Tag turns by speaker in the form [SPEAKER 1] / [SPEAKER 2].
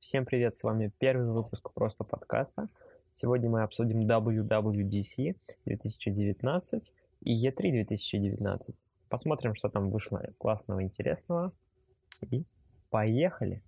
[SPEAKER 1] Всем привет, с вами первый выпуск просто подкаста. Сегодня мы обсудим WWDC 2019 и E3 2019. Посмотрим, что там вышло классного, интересного. И поехали!